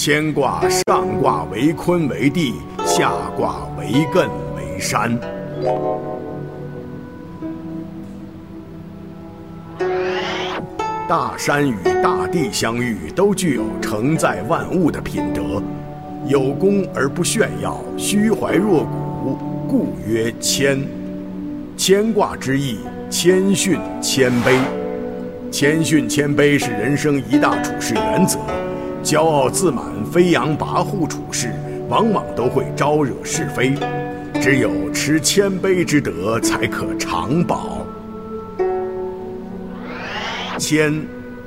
乾卦上卦为坤为地，下卦为艮为山。大山与大地相遇，都具有承载万物的品德，有功而不炫耀，虚怀若谷，故曰谦。谦卦之意，谦逊谦卑。谦逊谦卑是人生一大处事原则。骄傲自满、飞扬跋扈处事，往往都会招惹是非。只有持谦卑之德，才可长保。谦，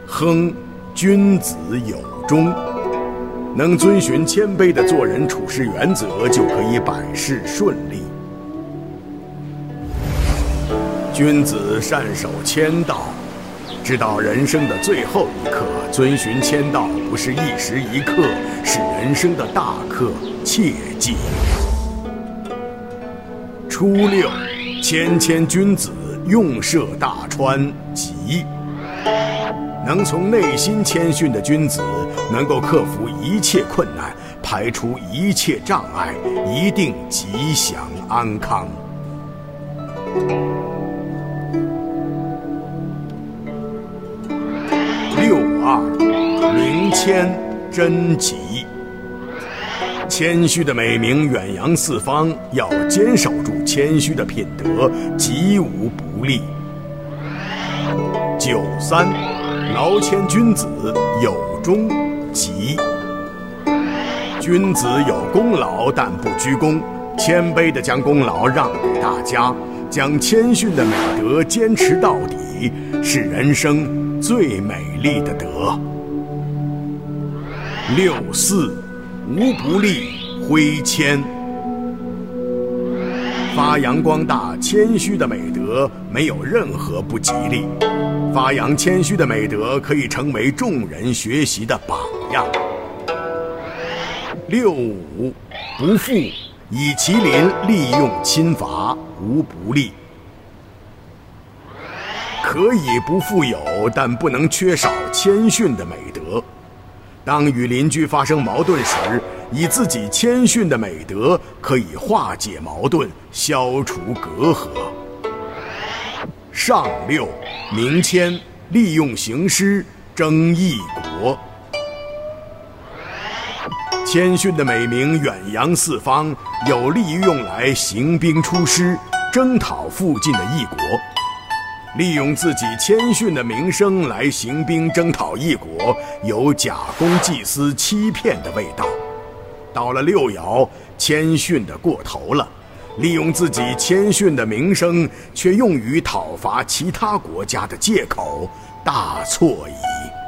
亨，君子有忠。能遵循谦卑的做人处事原则，就可以百事顺利。君子善守谦道，知道人生的最后一刻，遵循谦道不是一时一刻，是人生的大课，切记。初六，谦谦君子，用涉大川，吉。能从内心谦逊的君子，能够克服一切困难，排除一切障碍，一定吉祥安康。谦真吉。谦虚的美名远扬四方，要坚守住谦虚的品德，吉无不利。九三，劳谦君子有终吉。君子有功劳，但不居功，谦卑地将功劳让给大家，将谦逊的美德坚持到底，是人生最美丽的德。六四，无不利，挥谦。发扬光大谦虚的美德，没有任何不吉利。发扬谦虚的美德，可以成为众人学习的榜样。六五，不富，以其邻利用侵伐，无不利。可以不富有，但不能缺少谦逊的美德。当与邻居发生矛盾时，以自己谦逊的美德可以化解矛盾，消除隔阂。上六，明谦，利用行师，争异国。谦逊的美名远扬四方，有利于用来行兵出师，征讨附近的异国。利用自己谦逊的名声来行兵征讨异国，有假公济私、欺骗的味道。到了六爻，谦逊的过头了，利用自己谦逊的名声，却用于讨伐其他国家的借口，大错矣。